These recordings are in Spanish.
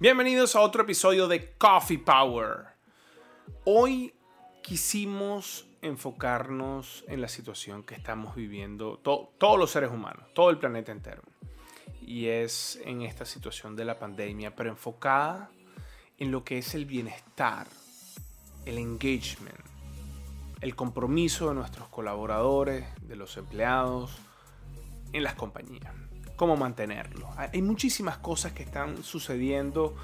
Bienvenidos a otro episodio de Coffee Power. Hoy quisimos enfocarnos en la situación que estamos viviendo todos los seres humanos, todo el planeta entero. Y es en esta situación de la pandemia, pero enfocada en lo que es el bienestar, el engagement, el compromiso de nuestros colaboradores, de los empleados, en las compañías cómo mantenerlo. Hay muchísimas cosas que están sucediendo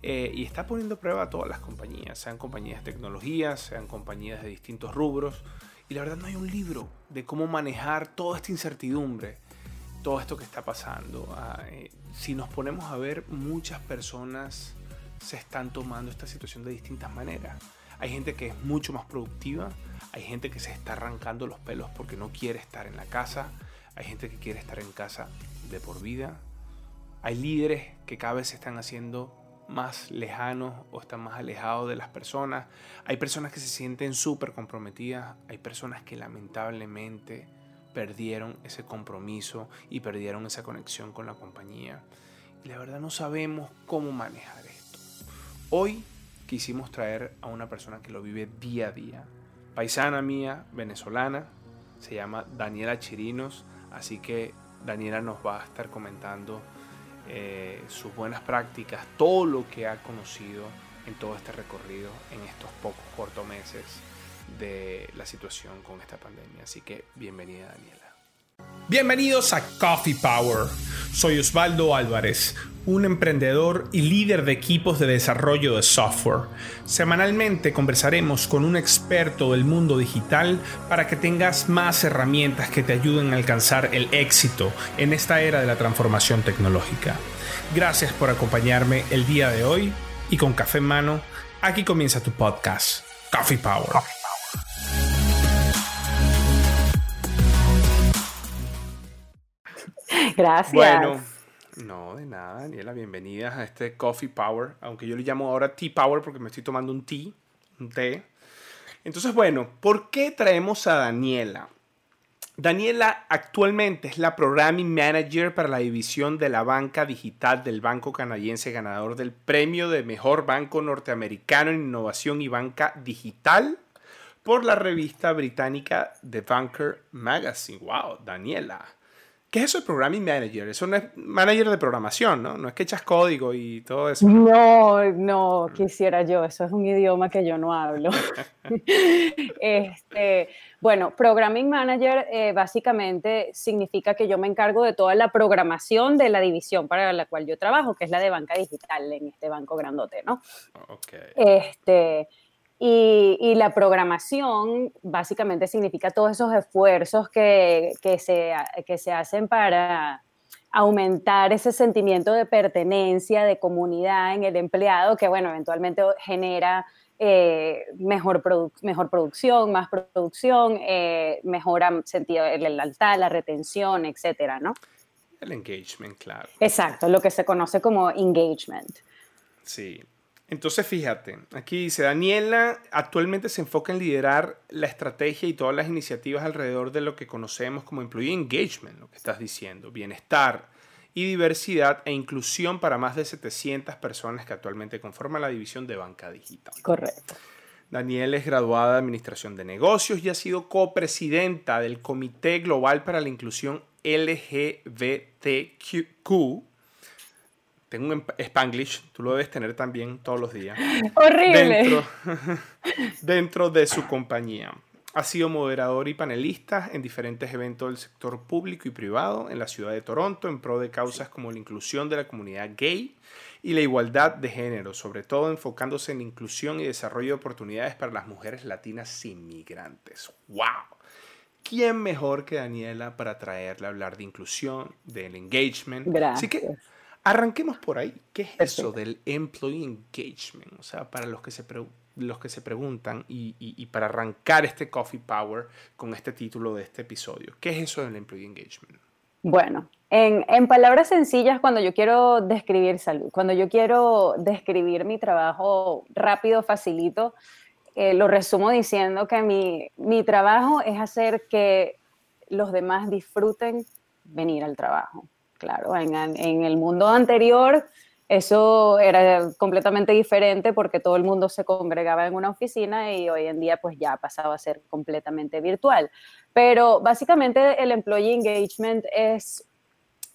eh, y está poniendo a prueba a todas las compañías, sean compañías de tecnología, sean compañías de distintos rubros. Y la verdad no hay un libro de cómo manejar toda esta incertidumbre, todo esto que está pasando. Ah, eh, si nos ponemos a ver, muchas personas se están tomando esta situación de distintas maneras. Hay gente que es mucho más productiva, hay gente que se está arrancando los pelos porque no quiere estar en la casa, hay gente que quiere estar en casa de por vida. Hay líderes que cada vez se están haciendo más lejanos o están más alejados de las personas. Hay personas que se sienten súper comprometidas. Hay personas que lamentablemente perdieron ese compromiso y perdieron esa conexión con la compañía. Y la verdad no sabemos cómo manejar esto. Hoy quisimos traer a una persona que lo vive día a día. Paisana mía, venezolana, se llama Daniela Chirinos. Así que Daniela nos va a estar comentando eh, sus buenas prácticas, todo lo que ha conocido en todo este recorrido en estos pocos cortos meses de la situación con esta pandemia. Así que bienvenida Daniela. Bienvenidos a Coffee Power. Soy Osvaldo Álvarez, un emprendedor y líder de equipos de desarrollo de software. Semanalmente conversaremos con un experto del mundo digital para que tengas más herramientas que te ayuden a alcanzar el éxito en esta era de la transformación tecnológica. Gracias por acompañarme el día de hoy y con café en mano, aquí comienza tu podcast, Coffee Power. Gracias. Bueno, no, de nada, Daniela, bienvenida a este Coffee Power, aunque yo le llamo ahora Tea Power porque me estoy tomando un tea, un té. Entonces, bueno, ¿por qué traemos a Daniela? Daniela actualmente es la Programming Manager para la división de la banca digital del Banco Canadiense, ganador del premio de Mejor Banco Norteamericano en Innovación y Banca Digital por la revista británica The Banker Magazine. ¡Wow, Daniela! ¿Qué es eso de Programming Manager? Eso no es manager de programación, ¿no? No es que echas código y todo eso. No, no, quisiera yo. Eso es un idioma que yo no hablo. este, bueno, Programming Manager eh, básicamente significa que yo me encargo de toda la programación de la división para la cual yo trabajo, que es la de banca digital en este banco grandote, ¿no? Ok. Este, y, la programación básicamente significa todos esos esfuerzos que, que, se, que se hacen para aumentar ese sentimiento de pertenencia, de comunidad en el empleado, que bueno, eventualmente genera eh, mejor, mejor producción, más producción, eh, mejora sentido, el lealtad, la retención, etcétera, ¿no? El engagement, claro. Exacto, lo que se conoce como engagement. Sí, entonces, fíjate, aquí dice, Daniela actualmente se enfoca en liderar la estrategia y todas las iniciativas alrededor de lo que conocemos como employee engagement, lo que estás diciendo, bienestar y diversidad e inclusión para más de 700 personas que actualmente conforman la división de banca digital. Correcto. Daniela es graduada de Administración de Negocios y ha sido copresidenta del Comité Global para la Inclusión LGBTQ tengo un Spanglish, tú lo debes tener también todos los días. Horrible. Dentro, de su compañía. Ha sido moderador y panelista en diferentes eventos del sector público y privado en la ciudad de Toronto en pro de causas como la inclusión de la comunidad gay y la igualdad de género, sobre todo enfocándose en inclusión y desarrollo de oportunidades para las mujeres latinas inmigrantes. ¡Wow! ¿Quién mejor que Daniela para traerle a hablar de inclusión, del engagement? Gracias. Así que Arranquemos por ahí. ¿Qué es eso del employee engagement? O sea, para los que se, los que se preguntan y, para arrancar este Coffee Power con este título de este episodio. ¿Qué es eso del employee engagement? Bueno, en, palabras sencillas, cuando yo quiero describir salud, cuando yo quiero describir mi trabajo rápido, facilito, eh, lo resumo diciendo que mi, mi trabajo es hacer que los demás disfruten venir al trabajo claro, en, el mundo anterior Eso era completamente diferente porque todo el mundo se congregaba en una oficina y hoy en día pues ya ha pasado a ser completamente virtual. Pero básicamente el employee engagement es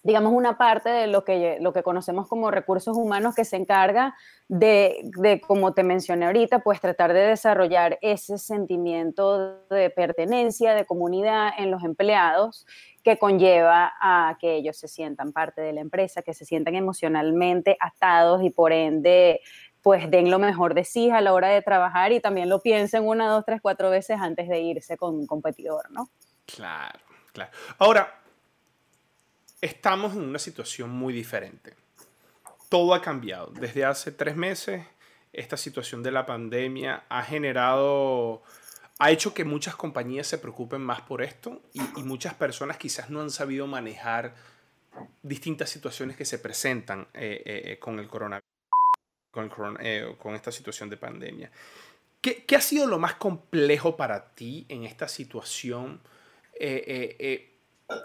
digamos, una parte de lo que, lo que conocemos como recursos humanos que se encarga de, de, como te mencioné ahorita, pues tratar de desarrollar ese sentimiento de pertenencia, de comunidad en los empleados que conlleva a que ellos se sientan parte de la empresa, que se sientan emocionalmente atados y por ende pues den lo mejor de sí a la hora de trabajar y también lo piensen una, dos, tres, cuatro veces antes de irse con un competidor, ¿no? Claro, claro. Ahora, estamos en una situación muy diferente. Todo ha cambiado. Desde hace tres meses, esta situación de la pandemia ha generado, ha hecho que muchas compañías se preocupen más por esto y, muchas personas quizás no han sabido manejar distintas situaciones que se presentan eh, eh, eh, con el coronavirus, con, esta situación de pandemia. ¿Qué, ha sido lo más complejo para ti en esta situación?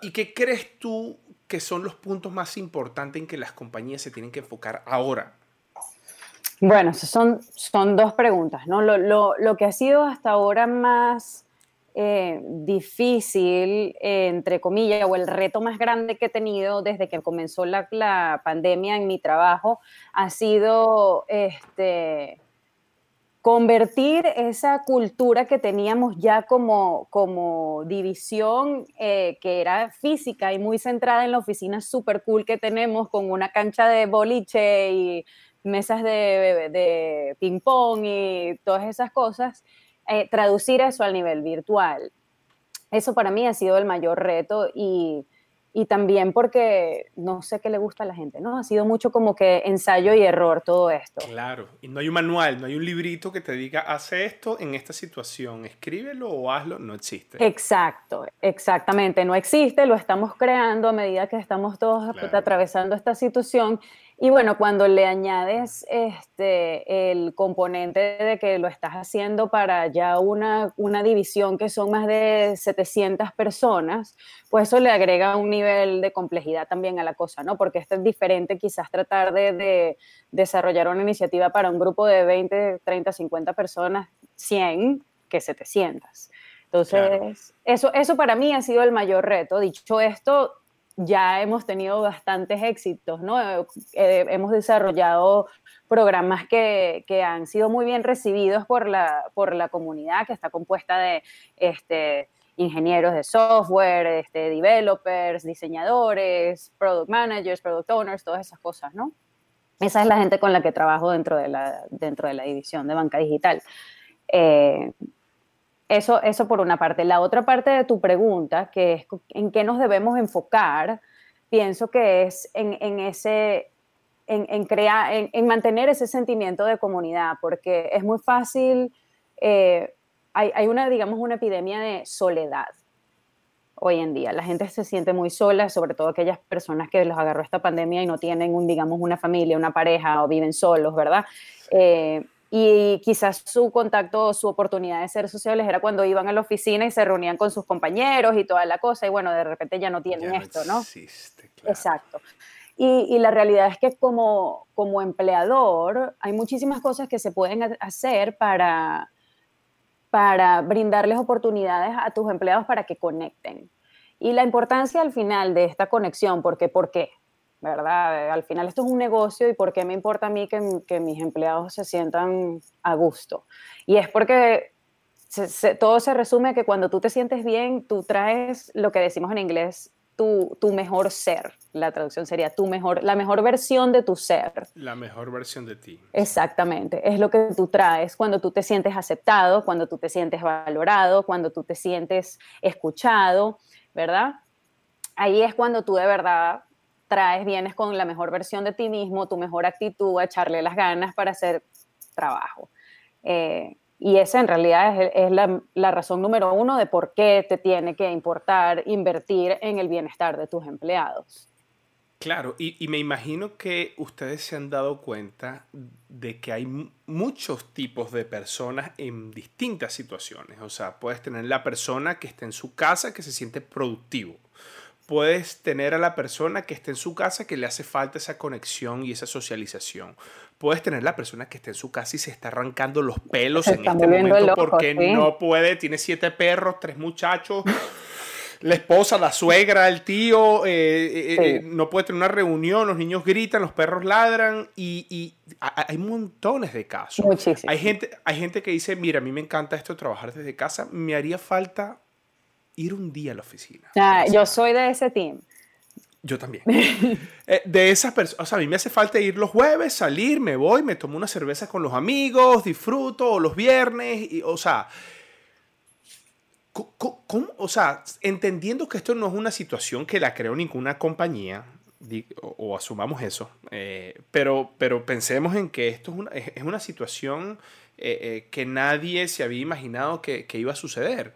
¿Y qué crees tú que son los puntos más importantes en que las compañías se tienen que enfocar ahora? Bueno, son, son dos preguntas, ¿no? Lo, que ha sido hasta ahora más eh, difícil, entre comillas, o el reto más grande que he tenido desde que comenzó la, la pandemia en mi trabajo, ha sido este, convertir esa cultura que teníamos ya como, como división, eh, que era física y muy centrada en la oficina super cool que tenemos, con una cancha de boliche y mesas de, de ping-pong y todas esas cosas, eh, traducir eso al nivel virtual. Eso para mí ha sido el mayor reto y y también porque no sé qué le gusta a la gente, ¿no? Ha sido mucho como que ensayo y error todo esto. Claro, y no hay un manual, no hay un librito que te diga, hace esto en esta situación, escríbelo o hazlo, no existe. Exacto, exactamente, no existe, lo estamos creando a medida que estamos todos atravesando esta situación y bueno, cuando le añades este, el componente de que lo estás haciendo para ya una, una, división que son más de 700 personas, pues eso le agrega un nivel de complejidad también a la cosa, ¿no? Porque esto es diferente quizás tratar de, de desarrollar una iniciativa para un grupo de 20, 30, 50 personas, 100 que 700. Entonces, eso, eso para mí ha sido el mayor reto. Dicho esto, ya hemos tenido bastantes éxitos, ¿no? Eh, hemos desarrollado programas que, que, han sido muy bien recibidos por la, por la comunidad, que está compuesta de este, ingenieros de software, este, developers, diseñadores, product managers, product owners, todas esas cosas, ¿no? Esa es la gente con la que trabajo dentro de la, dentro de la división de banca digital. Eh, eso, eso por una parte. La otra parte de tu pregunta, que es en qué nos debemos enfocar, pienso que es en, ese, en, crear, en, mantener ese sentimiento de comunidad, porque es muy fácil, eh, hay, una, digamos, una epidemia de soledad hoy en día. La gente se siente muy sola, sobre todo aquellas personas que los agarró esta pandemia y no tienen, un, digamos, una familia, una pareja o viven solos, ¿verdad? Eh, y quizás su contacto, su oportunidad de ser sociales era cuando iban a la oficina y se reunían con sus compañeros y toda la cosa, y bueno, de repente ya no tienen esto, ¿no? Existe, claro. Exacto. Y, y, la realidad es que como, como empleador hay muchísimas cosas que se pueden hacer para, para brindarles oportunidades a tus empleados para que conecten. Y la importancia al final de esta conexión, porque ¿por qué? ¿Verdad? Al final esto es un negocio y ¿por qué me importa a mí que, mis empleados se sientan a gusto? Y es porque todo se resume que cuando tú te sientes bien, tú traes lo que decimos en inglés, tu, tu, mejor ser. La traducción sería tu mejor, la mejor versión de tu ser. La mejor versión de ti. Exactamente. Es lo que tú traes cuando tú te sientes aceptado, cuando tú te sientes valorado, cuando tú te sientes escuchado, ¿verdad? Ahí es cuando tú de verdad traes, vienes con la mejor versión de ti mismo, tu mejor actitud, a echarle las ganas para hacer trabajo. Eh, y esa en realidad es, la, razón número uno de por qué te tiene que importar invertir en el bienestar de tus empleados. Claro, y, y, me imagino que ustedes se han dado cuenta de que hay muchos tipos de personas en distintas situaciones. O sea, puedes tener la persona que está en su casa que se siente productivo puedes tener a la persona que esté en su casa que le hace falta esa conexión y esa socialización. Puedes tener la persona que esté en su casa y se está arrancando los pelos en este momento porque no puede, tiene siete perros, tres muchachos. la esposa, la suegra, el tío, eh, eh, eh, no puede tener una reunión, los niños gritan, los perros ladran y, hay montones de casos. Hay gente, hay gente que dice, mira, a mí me encanta esto trabajar desde casa, me haría falta ir un día a la oficina. yo soy de ese team. Yo también. de esas personas, o sea, a mí me hace falta ir los jueves, salir, me voy, me tomo una cerveza con los amigos, disfruto, o los viernes, y, o sea, ¿Cómo, O sea, entendiendo que esto no es una situación que la creó ninguna compañía, o, asumamos eso, eh, pero, pero pensemos en que esto es una, es una situación eh, eh, que nadie se había imaginado que, que, iba a suceder.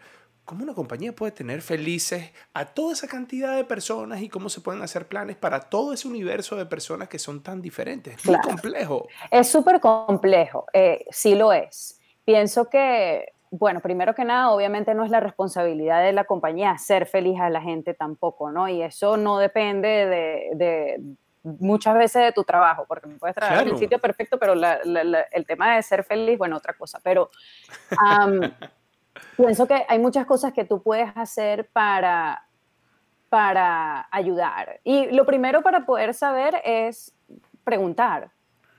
¿Cómo una compañía puede tener felices a toda esa cantidad de personas y cómo se pueden hacer planes para todo ese universo de personas que son tan diferentes? Es muy complejo. Es súper complejo, sí lo es. Pienso que bueno, primero que nada, obviamente no es la responsabilidad de la compañía ser feliz a la gente tampoco, ¿no? Y eso no depende de, muchas veces de tu trabajo, porque no puedes trabajar en el sitio perfecto, pero el tema de ser feliz, bueno, otra cosa. Pero pienso que hay muchas cosas que tú puedes hacer para, para ayudar. Y lo primero para poder saber es preguntar,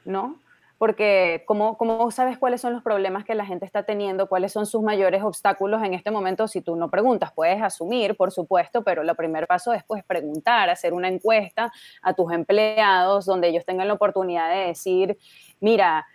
¿no? porque ¿cómo, ¿cómo, sabes cuáles son los problemas que la gente está teniendo, cuáles son sus mayores obstáculos en este momento si tú no preguntas? Puedes asumir, por supuesto, pero el primer paso es pues, preguntar, hacer una encuesta a tus empleados donde ellos tengan la oportunidad de decir, mira,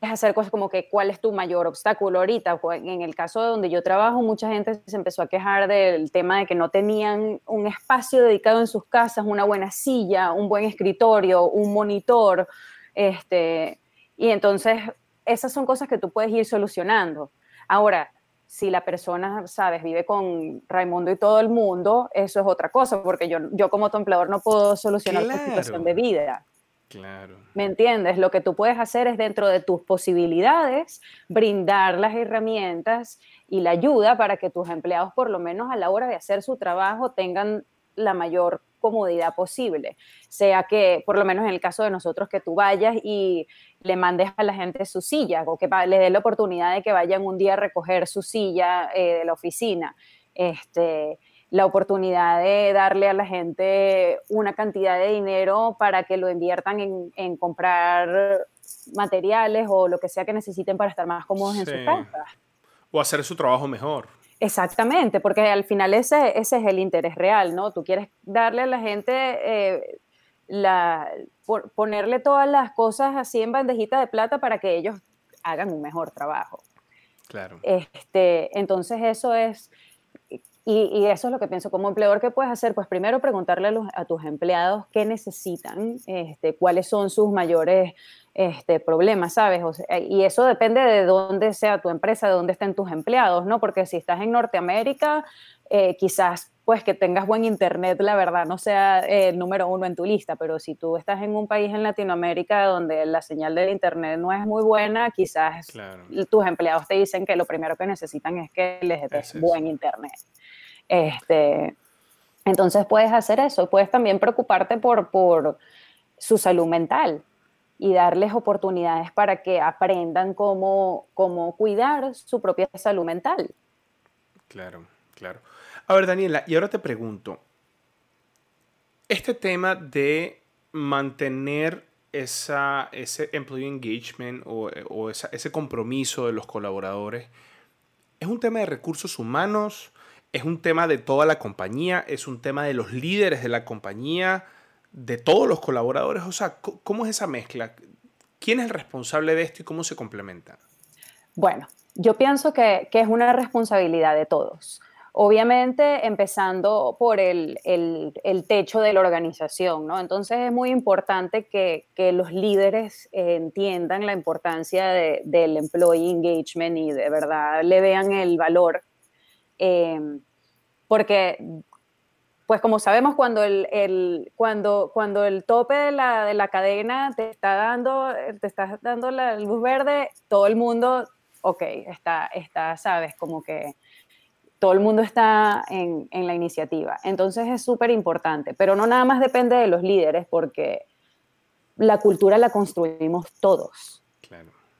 es hacer cosas como que cuál es tu mayor obstáculo ahorita. En el caso de donde yo trabajo, mucha gente se empezó a quejar del tema de que no tenían un espacio dedicado en sus casas, una buena silla, un buen escritorio, un monitor, este, y entonces, esas son cosas que tú puedes ir solucionando. Ahora, si la persona, sabes, vive con Raimundo y todo el mundo, eso es otra cosa, porque yo, yo como tu empleador no puedo solucionar tu situación de vida. Claro. ¿Me entiendes? Lo que tú puedes hacer es dentro de tus posibilidades brindar las herramientas y la ayuda para que tus empleados, por lo menos a la hora de hacer su trabajo, tengan la mayor comodidad posible. Sea que, por lo menos en el caso de nosotros, que tú vayas y le mandes a la gente su silla o que le dé la oportunidad de que vayan un día a recoger su silla eh, de la oficina. Este, la oportunidad de darle a la gente una cantidad de dinero para que lo inviertan en, comprar materiales o lo que sea que necesiten para estar más cómodos en su casa. O hacer su trabajo mejor. Exactamente, porque al final ese, ese es el interés real, ¿no? Tú quieres darle a la gente, eh, la, ponerle todas las cosas así en bandejita de plata para que ellos hagan un mejor trabajo. Claro. Este, entonces eso es, y, eso es lo que pienso como empleador, ¿qué puedes hacer? Pues primero preguntarle a, tus empleados qué necesitan, este, cuáles son sus mayores este, problemas, ¿sabes? y eso depende de dónde sea tu empresa, de dónde estén tus empleados, ¿no? Porque si estás en Norteamérica, eh, quizás pues que tengas buen internet, la verdad, no sea el número uno en tu lista, pero si tú estás en un país en Latinoamérica donde la señal del internet no es muy buena, quizás tus empleados te dicen que lo primero que necesitan es que les des buen internet. Este, entonces puedes hacer eso, puedes también preocuparte por, su salud mental y darles oportunidades para que aprendan cómo, cuidar su propia salud mental. Claro, claro. A ver, Daniela, y ahora te pregunto, este tema de mantener ese employee engagement o, o ese compromiso de los colaboradores, ¿es un tema de recursos humanos? Es un tema de toda la compañía, es un tema de los líderes de la compañía, de todos los colaboradores. O sea, ¿cómo es esa mezcla? ¿Quién es el responsable de esto y cómo se complementa? Bueno, yo pienso que, es una responsabilidad de todos. Obviamente, empezando por el, techo de la organización, ¿no? Entonces es muy importante que, los líderes entiendan la importancia del employee engagement y de verdad le vean el valor Em, porque, pues como sabemos, cuando el, cuando, cuando el tope de la, de la, cadena te está dando, te está dando la luz verde, todo el mundo, ok, está, está sabes, como que todo el mundo está en, la iniciativa. Entonces es súper importante, pero no nada más depende de los líderes porque la cultura la construimos todos.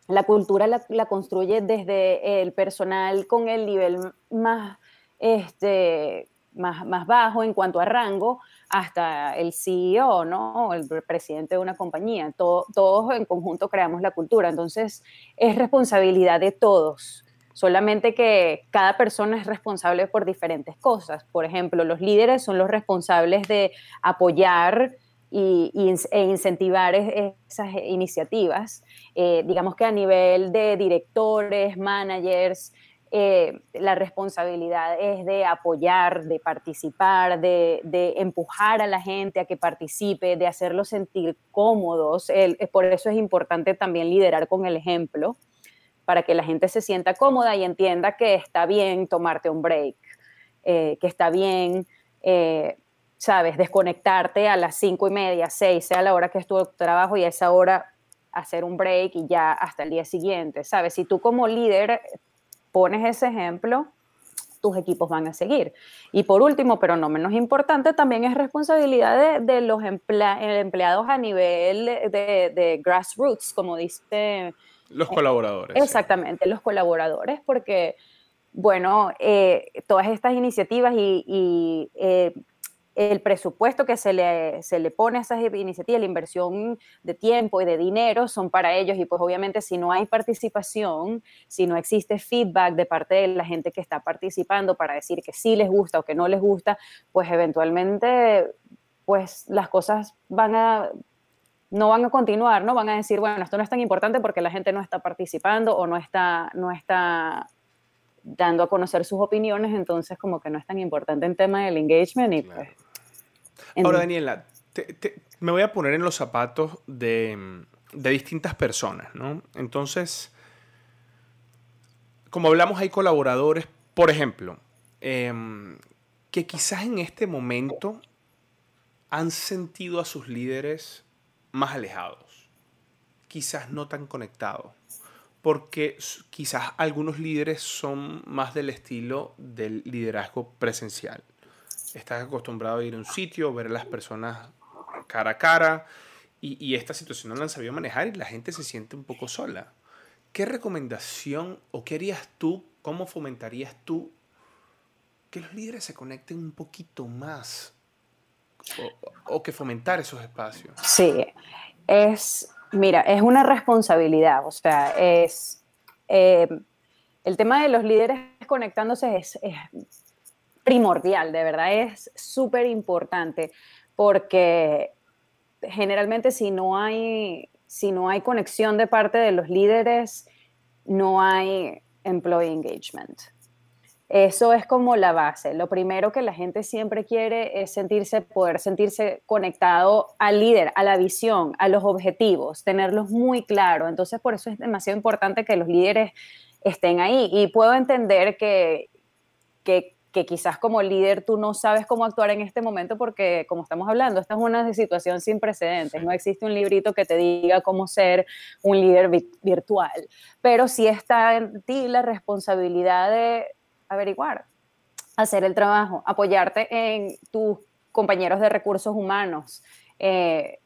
La cultura la, construye desde el personal con el nivel más, este, más, más bajo en cuanto a rango hasta el CEO, ¿no? El presidente de una compañía. todos en conjunto creamos la cultura. Entonces es responsabilidad de todos solamente que cada persona es responsable por diferentes cosas. Por ejemplo, los líderes son los responsables de apoyar y, e incentivar esas iniciativas. Eh, digamos que a nivel de directores, managers, eh, la responsabilidad es de apoyar, de participar, de, empujar a la gente a que participe, de hacerlos sentir cómodos. por eso es importante también liderar con el ejemplo para que la gente se sienta cómoda y entienda que está bien tomarte un break, eh, que está bien, eh, sabes, desconectarte a las cinco y media, seis, sea la hora que es tu trabajo y a esa hora hacer un break y ya hasta el día siguiente, sabes, si tú como líder pones ese ejemplo, tus equipos van a seguir. Y por último, pero no menos importante, también es responsabilidad de, los empleados a nivel de, de grassroots, como dice los colaboradores. Exactamente, los colaboradores, porque, bueno, eh, todas estas iniciativas y, eh, el presupuesto que se le, se le pone a esas iniciativas, la inversión de tiempo y de dinero son para ellos y pues obviamente si no hay participación, si no existe feedback de parte de la gente que está participando para decir que sí les gusta o que no les gusta, pues eventualmente pues las cosas van a no van a continuar, ¿no? Van a decir, bueno, esto no es tan importante porque la gente no está participando o no está, no está dando a conocer sus opiniones, entonces como que no es tan importante el tema del engagement y pues, Ahora, Daniela, me voy a poner en los zapatos de, distintas personas, ¿no? Entonces, como hablamos, hay colaboradores, por ejemplo, em, que quizás en este momento han sentido a sus líderes más alejados, quizás no tan conectados, porque quizás algunos líderes son más del estilo del liderazgo presencial. Estás acostumbrado a ir a un sitio, ver a las personas cara a cara, y, esta situación no la han sabido manejar y la gente se siente un poco sola. ¿Qué recomendación o qué harías tú, cómo fomentarías tú que los líderes se conecten un poquito más o, que fomentar esos espacios. Sí, es, mira, es una responsabilidad, o sea, es, eh, el tema de los líderes conectándose es, primordial, de verdad, es súper importante, porque generalmente si no hay, si no hay conexión de parte de los líderes, no hay employee engagement. Eso es como la base. Lo primero que la gente siempre quiere es sentirse, poder sentirse conectado al líder, a la visión, a los objetivos, tenerlos muy claros. Entonces, por eso es demasiado importante que los líderes estén ahí. Y puedo entender que, que, quizás como líder tú no sabes cómo actuar en este momento porque, como estamos hablando, esta es una situación sin precedentes. No existe un librito que te diga cómo ser un líder virtual. Pero sí está en ti la responsabilidad de averiguar, hacer el trabajo, apoyarte en tus compañeros de recursos humanos. Eh,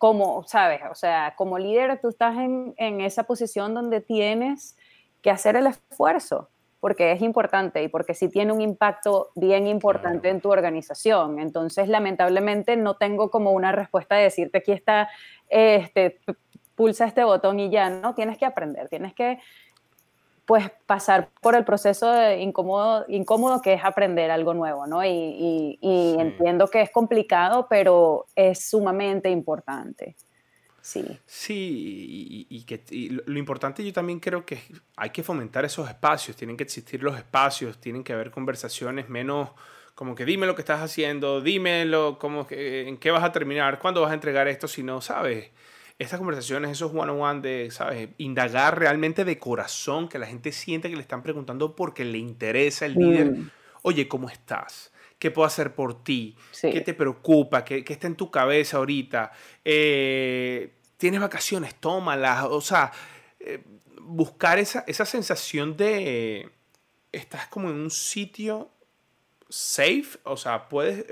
como, sabes, o sea, como líder tú estás en, esa posición donde tienes que hacer el esfuerzo, porque es importante y porque sí tiene un impacto bien importante en tu organización. Entonces, lamentablemente, no tengo como una respuesta de decirte aquí está, este, pulsa este botón y ya, no, tienes que aprender, tienes que pues pasar por el proceso de incómodo, incómodo que es aprender algo nuevo, ¿no? Y, entiendo que es complicado, pero es sumamente importante. Sí. Sí, y, que lo importante yo también creo que hay que fomentar esos espacios, tienen que existir los espacios, tienen que haber conversaciones menos como que dime lo que estás haciendo, dímelo, como que, en qué vas a terminar, cuándo vas a entregar esto, si no sabes estas conversaciones, esos one-on-one de, ¿sabes? Indagar realmente de corazón, que la gente siente que le están preguntando porque le interesa el líder. Mm. Oye, ¿cómo estás? ¿Qué puedo hacer por ti? ¿Qué te preocupa? ¿Qué, ¿Qué, está en tu cabeza ahorita? Eh, ¿Tienes vacaciones? Tómalas. O sea, eh, buscar esa, esa sensación de, estás como en un sitio safe, o sea, puedes,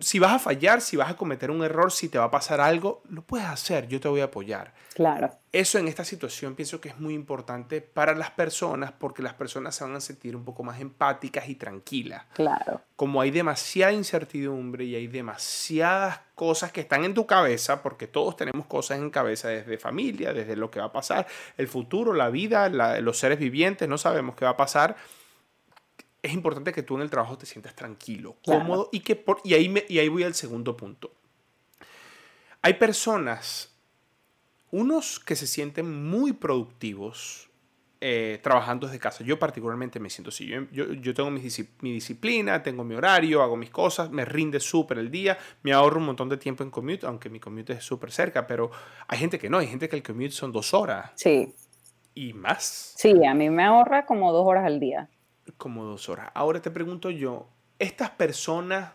si vas a fallar, si vas a cometer un error, si te va a pasar algo, lo puedes hacer, yo te voy a apoyar. Claro. Eso en esta situación pienso que es muy importante para las personas porque las personas se van a sentir un poco más empáticas y tranquilas. Claro. Como hay demasiada incertidumbre y hay demasiadas cosas que están en tu cabeza, porque todos tenemos cosas en cabeza desde familia, desde lo que va a pasar, el futuro, la vida, los seres vivientes, no sabemos qué va a pasar es importante que tú en el trabajo te sientas tranquilo, cómodo y que por, y ahí, me, y ahí voy al segundo punto. Hay personas, unos que se sienten muy productivos eh, trabajando desde casa. Yo particularmente me siento así. Yo, yo, tengo mi, mi, disciplina, tengo mi horario, hago mis cosas, me rinde súper el día, me ahorro un montón de tiempo en commute, aunque mi commute es súper cerca, pero hay gente que no, hay gente que el commute son dos horas. Sí. Y más. Sí, a mí me ahorra como dos horas al día como dos horas. Ahora te pregunto yo, estas personas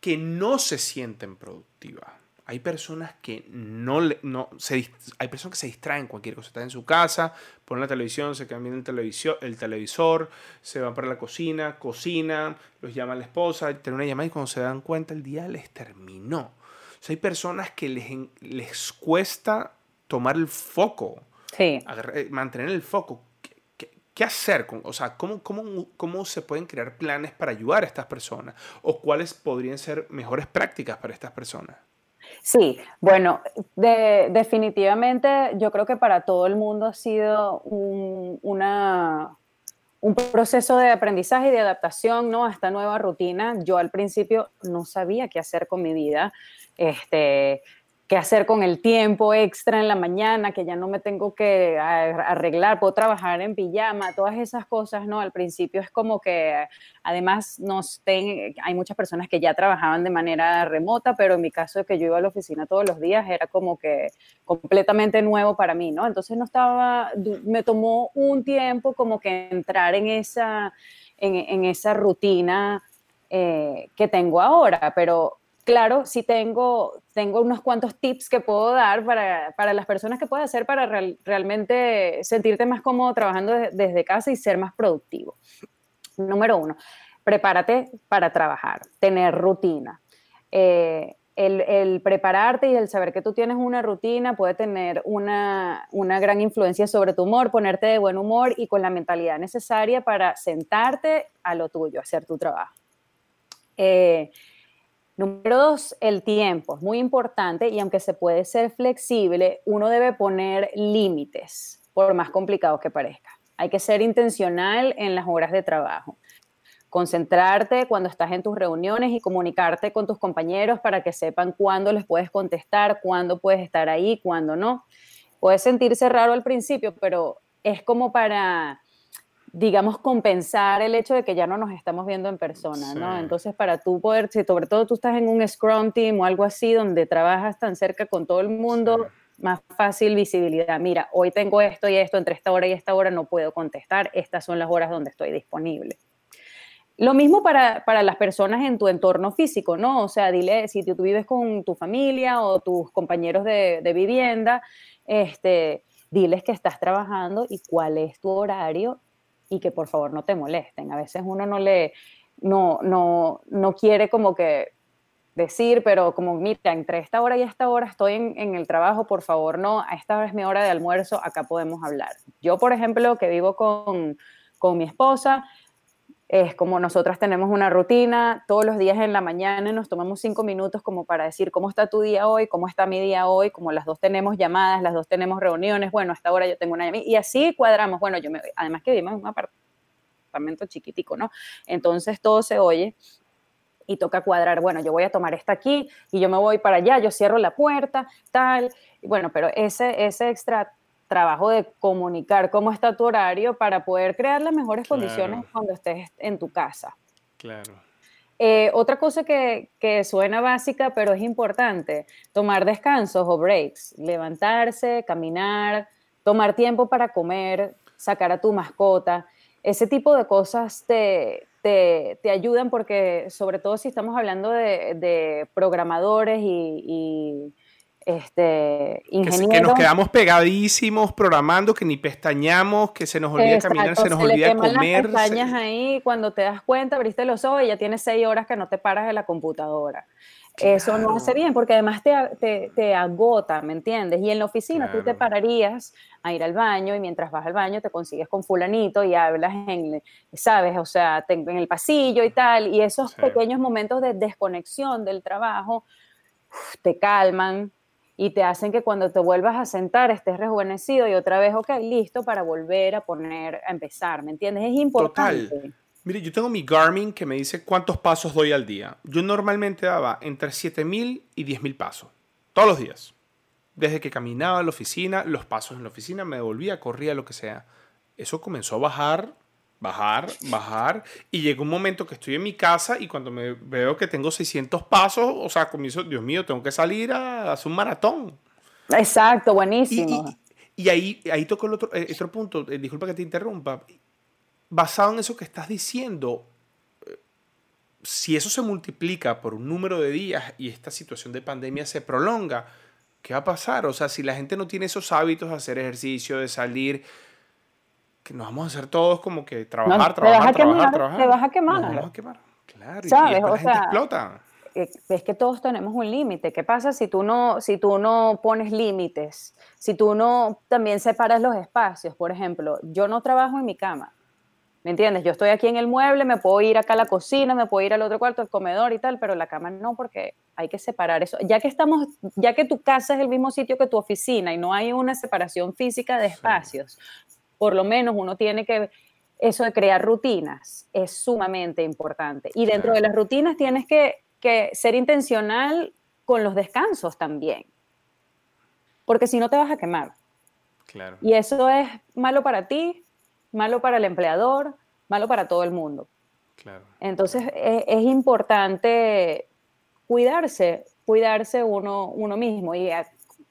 que no se sienten productivas, hay personas que no, no se, hay personas que se distraen cualquier cosa, están en su casa, ponen la televisión, se cambian el televisor, el televisor, se van para la cocina, cocinan, los llama la esposa, tienen una llamada y cuando se dan cuenta el día les terminó. O sea, hay personas que les, les cuesta tomar el foco, sí. mantener el foco. ¿Qué hacer? Con, o sea, ¿cómo, cómo, cómo se pueden crear planes para ayudar a estas personas? ¿O cuáles podrían ser mejores prácticas para estas personas? Sí, bueno, definitivamente yo creo que para todo el mundo ha sido un, un proceso de aprendizaje y de adaptación ¿no? a esta nueva rutina. Yo al principio no sabía qué hacer con mi vida. Este, qué hacer con el tiempo extra en la mañana, que ya no me tengo que arreglar, puedo trabajar en pijama, todas esas cosas, ¿no? Al principio es como que, además, hay muchas personas que ya trabajaban de manera remota, pero en mi caso, que yo iba a la oficina todos los días, era como que completamente nuevo para mí, ¿no? Entonces no estaba, me tomó un tiempo como que entrar en esa, en, esa rutina eh, que tengo ahora, pero claro, sí tengo, tengo unos cuantos tips que puedo dar para, para las personas que puedes hacer para realmente sentirte más cómodo trabajando desde casa y ser más productivo. Número uno, prepárate para trabajar, tener rutina. Eh, el, prepararte y el saber que tú tienes una rutina puede tener una, una, gran influencia sobre tu humor, ponerte de buen humor y con la mentalidad necesaria para sentarte a lo tuyo, hacer tu trabajo. Eh, Número dos, el tiempo. Es muy importante y aunque se puede ser flexible, uno debe poner límites, por más complicado que parezca. Hay que ser intencional en las horas de trabajo. Concentrarte cuando estás en tus reuniones y comunicarte con tus compañeros para que sepan cuándo les puedes contestar, cuándo puedes estar ahí, cuándo no. Puede sentirse raro al principio, pero es como para digamos, compensar el hecho de que ya no nos estamos viendo en persona, ¿no? Entonces, para tú poder, si sobre todo tú estás en un Scrum Team o algo así, donde trabajas tan cerca con todo el mundo, más fácil visibilidad. Mira, hoy tengo esto y esto, entre esta hora y esta hora no puedo contestar, estas son las horas donde estoy disponible. Lo mismo para, para, las personas en tu entorno físico, ¿no? O sea, dile, si tú vives con tu familia o tus compañeros de, de vivienda, este, diles que estás trabajando y cuál es tu horario y que por favor no te molesten. A veces uno no le, no, no, no quiere como que decir, pero como, mira, entre esta hora y esta hora estoy en, el trabajo, por favor, no, a esta hora es mi hora de almuerzo, acá podemos hablar. Yo, por ejemplo, que vivo con, con mi esposa, es como nosotras tenemos una rutina, todos los días en la mañana nos tomamos cinco minutos como para decir cómo está tu día hoy, cómo está mi día hoy, como las dos tenemos llamadas, las dos tenemos reuniones, bueno, hasta ahora yo tengo una llamada, y así cuadramos, bueno, yo me, además que vivimos en un apartamento chiquitico, ¿no? Entonces todo se oye y toca cuadrar, bueno, yo voy a tomar esta aquí y yo me voy para allá, yo cierro la puerta, tal, bueno, pero ese, ese extra trabajo de comunicar cómo está tu horario para poder crear las mejores condiciones cuando estés en tu casa. Claro. Eh, otra cosa que, que, suena básica, pero es importante, tomar descansos o breaks, levantarse, caminar, tomar tiempo para comer, sacar a tu mascota. Ese tipo de cosas te, te, te ayudan porque, sobre todo si estamos hablando de, de programadores y este, ingenieros. Que, nos quedamos pegadísimos programando, que ni pestañamos, que se nos olvida caminar, se nos olvida comer. Las pestañas ahí, cuando te das cuenta, abriste los ojos y ya tienes seis horas que no te paras de la computadora. Eso no hace bien porque además te, te, agota, ¿me entiendes? Y en la oficina tú te pararías a ir al baño y mientras vas al baño te consigues con fulanito y hablas en, ¿sabes? O sea, en el pasillo y tal. Y esos pequeños momentos de desconexión del trabajo te calman, y te hacen que cuando te vuelvas a sentar estés rejuvenecido y otra vez, ok, listo para volver a poner, a empezar, ¿me entiendes? Es importante. Total. Mire, yo tengo mi Garmin que me dice cuántos pasos doy al día. Yo normalmente daba entre 7.000 y 10.000 pasos, todos los días. Desde que caminaba a la oficina, los pasos en la oficina, me devolvía, corría, lo que sea. Eso comenzó a bajar bajar, bajar, y llega un momento que estoy en mi casa y cuando me veo que tengo 600 pasos, o sea, comienzo, Dios mío, tengo que salir a hacer un maratón. Exacto, buenísimo. Y, ahí, ahí toco el otro, eh, otro punto, eh, disculpa que te interrumpa, basado en eso que estás diciendo, eh, si eso se multiplica por un número de días y esta situación de pandemia se prolonga, ¿qué va a pasar? O sea, si la gente no tiene esos hábitos de hacer ejercicio, de salir, nos vamos a hacer todos como que trabajar, trabajar, trabajar, trabajar. Te vas a quemar. Nos vamos a quemar. Claro, ¿Sabes? y, la gente explota. Eh, es que todos tenemos un límite. ¿Qué pasa si tú no, si tú no pones límites? Si tú no también separas los espacios. Por ejemplo, yo no trabajo en mi cama. ¿Me entiendes? Yo estoy aquí en el mueble, me puedo ir acá a la cocina, me puedo ir al otro cuarto, al comedor y tal, pero la cama no, porque hay que separar eso. Ya que estamos, ya que tu casa es el mismo sitio que tu oficina y no hay una separación física de espacios, por lo menos uno tiene que, eso de crear rutinas es sumamente importante. Y dentro de las rutinas tienes que, ser intencional con los descansos también, porque si no te vas a quemar. Claro. Y eso es malo para ti, malo para el empleador, malo para todo el mundo. Claro. Entonces es, es, importante cuidarse, cuidarse uno, uno mismo. Y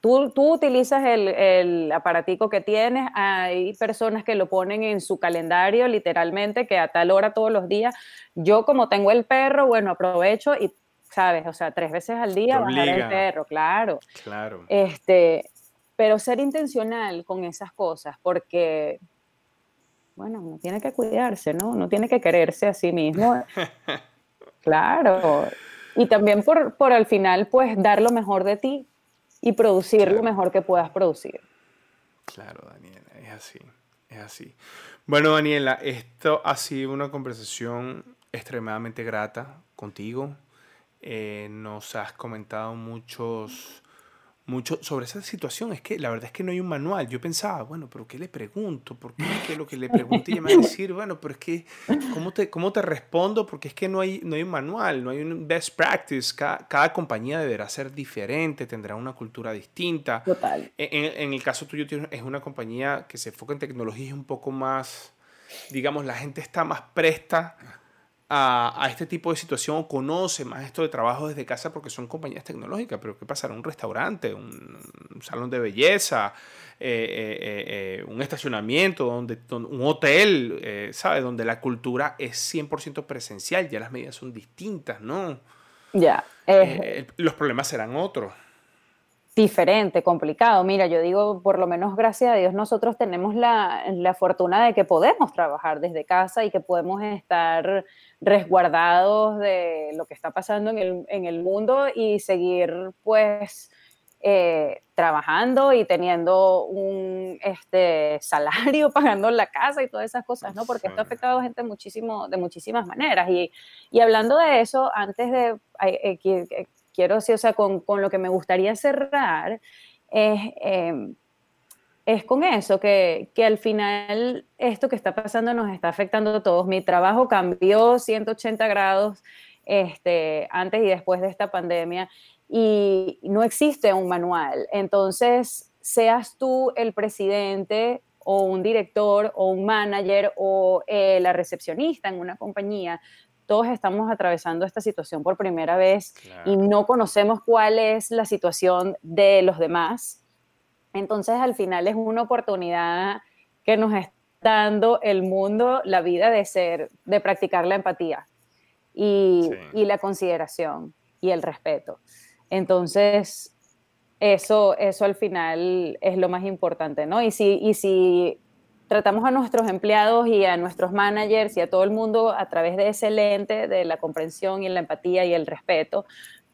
Tú, tú utilizas el, el, aparatico que tienes, hay personas que lo ponen en su calendario literalmente, que a tal hora todos los días. Yo como tengo el perro, bueno, aprovecho y, ¿sabes? O sea, tres veces al día bajar el perro, claro. Claro. Este, pero ser intencional con esas cosas, porque, bueno, uno tiene que cuidarse, ¿no? Uno tiene que quererse a sí mismo. claro. Y también por, por al final, pues, dar lo mejor de ti y producir lo mejor que puedas producir. Claro, Daniela, es así, es así. Bueno, Daniela, esto ha sido una conversación extremadamente grata contigo. Eh, nos has comentado muchos mucho sobre esa situación. Es que la verdad es que no hay un manual. Yo pensaba, bueno, pero ¿qué le pregunto? ¿Por qué, lo que le pregunto? Y me va a decir, bueno, pero es que, ¿cómo te, cómo te respondo? Porque es que no hay, no hay un manual, no hay un best practice. Cada, compañía deberá ser diferente, tendrá una cultura distinta. Total. En, en el caso tuyo es una compañía que se enfoca en tecnología y es un poco más, digamos, la gente está más presta a, este tipo de situación o conoce más esto de trabajo desde casa porque son compañías tecnológicas, pero ¿qué pasará? Un restaurante, un, salón de belleza, eh, eh, eh, un estacionamiento, donde, un hotel, ¿sabes? Donde la cultura es 100% presencial, ya las medidas son distintas, ¿no? Ya. los problemas serán otros diferente, complicado. Mira, yo digo, por lo menos gracias a Dios, nosotros tenemos la, la, fortuna de que podemos trabajar desde casa y que podemos estar resguardados de lo que está pasando en el, en el mundo y seguir, pues, eh, trabajando y teniendo un este, salario, pagando la casa y todas esas cosas, ¿no? Porque esto ha afectado a gente muchísimo, de muchísimas maneras. Y, y hablando de eso, antes de, eh, eh, quiero decir, o sea, con, con, lo que me gustaría cerrar, es, eh, es con eso, que, que, al final esto que está pasando nos está afectando a todos. Mi trabajo cambió 180 grados este, antes y después de esta pandemia y no existe un manual. Entonces, seas tú el presidente o un director o un manager o eh, la recepcionista en una compañía, todos estamos atravesando esta situación por primera vez y no conocemos cuál es la situación de los demás. Entonces, al final es una oportunidad que nos está dando el mundo, la vida de ser, de practicar la empatía y, y la consideración y el respeto. Entonces, eso, eso al final es lo más importante, ¿no? Y si, y si tratamos a nuestros empleados y a nuestros managers y a todo el mundo a través de ese lente de la comprensión y la empatía y el respeto,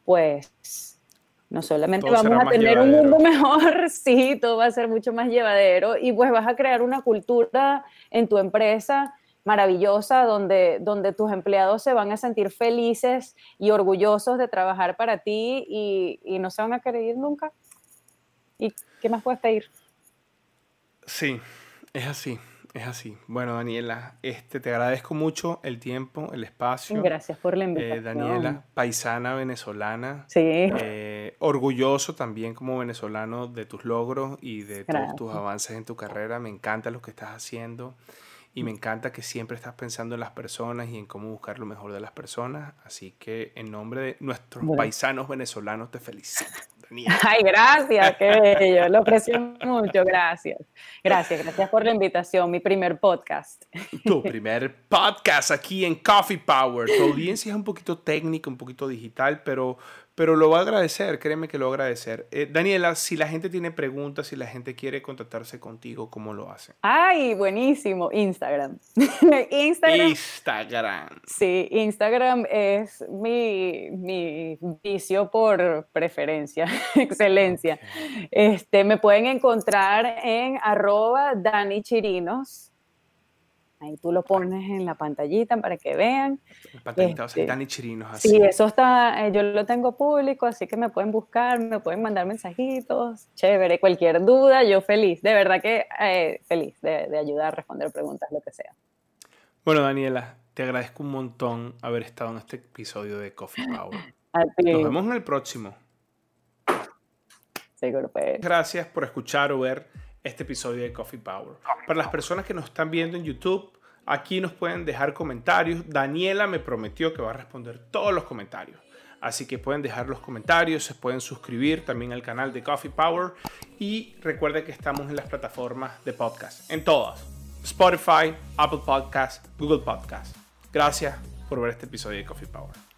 pues no solamente vamos a tener un mundo mejor, sí, todo va a ser mucho más llevadero y pues vas a crear una cultura en tu empresa maravillosa donde, donde tus empleados se van a sentir felices y orgullosos de trabajar para ti y, y no se van a querer ir nunca. ¿Y qué más puedes pedir? Sí, es así. Es así. Bueno, Daniela, este, te agradezco mucho el tiempo, el espacio. Gracias por la eh, invitación. Daniela, paisana venezolana. Sí. Eh, orgulloso también como venezolano de tus logros y de todos tus avances en tu carrera. Me encanta lo que estás haciendo y me encanta que siempre estás pensando en las personas y en cómo buscar lo mejor de las personas. Así que en nombre de nuestros paisanos venezolanos te felicito. Ay, gracias, qué bello, lo aprecio mucho, gracias. Gracias, gracias por la invitación, mi primer podcast. Tu primer podcast aquí en Coffee Power. Tu audiencia es un poquito técnica, un poquito digital, pero pero lo va a agradecer, créeme que lo va a agradecer. Eh, Daniela, si la gente tiene preguntas, si la gente quiere contactarse contigo, ¿cómo lo hace? Ay, buenísimo, Instagram. Instagram. Instagram. Sí, Instagram es mi, mi vicio por preferencia, excelencia. Este, me pueden encontrar en arroba Dani Chirinos Ahí tú lo pones en la pantallita para que vean. Pantallita, este, Dani Chirinos. Así. Sí, eso está, eh, yo lo tengo público, así que me pueden buscar, me pueden mandar mensajitos, chévere, cualquier duda, yo feliz, de verdad que eh, feliz de, ayudar a responder preguntas, lo que sea. Bueno, Daniela, te agradezco un montón haber estado en este episodio de Coffee Power. Nos vemos en el próximo. Seguro, pues. Gracias por escuchar o ver este episodio de Coffee Power. Para las personas que nos están viendo en YouTube, aquí nos pueden dejar comentarios. Daniela me prometió que va a responder todos los comentarios. Así que pueden dejar los comentarios, se pueden suscribir también al canal de Coffee Power y recuerden que estamos en las plataformas de podcast, en todas. Spotify, Apple Podcast, Google Podcast. Gracias por ver este episodio de Coffee Power.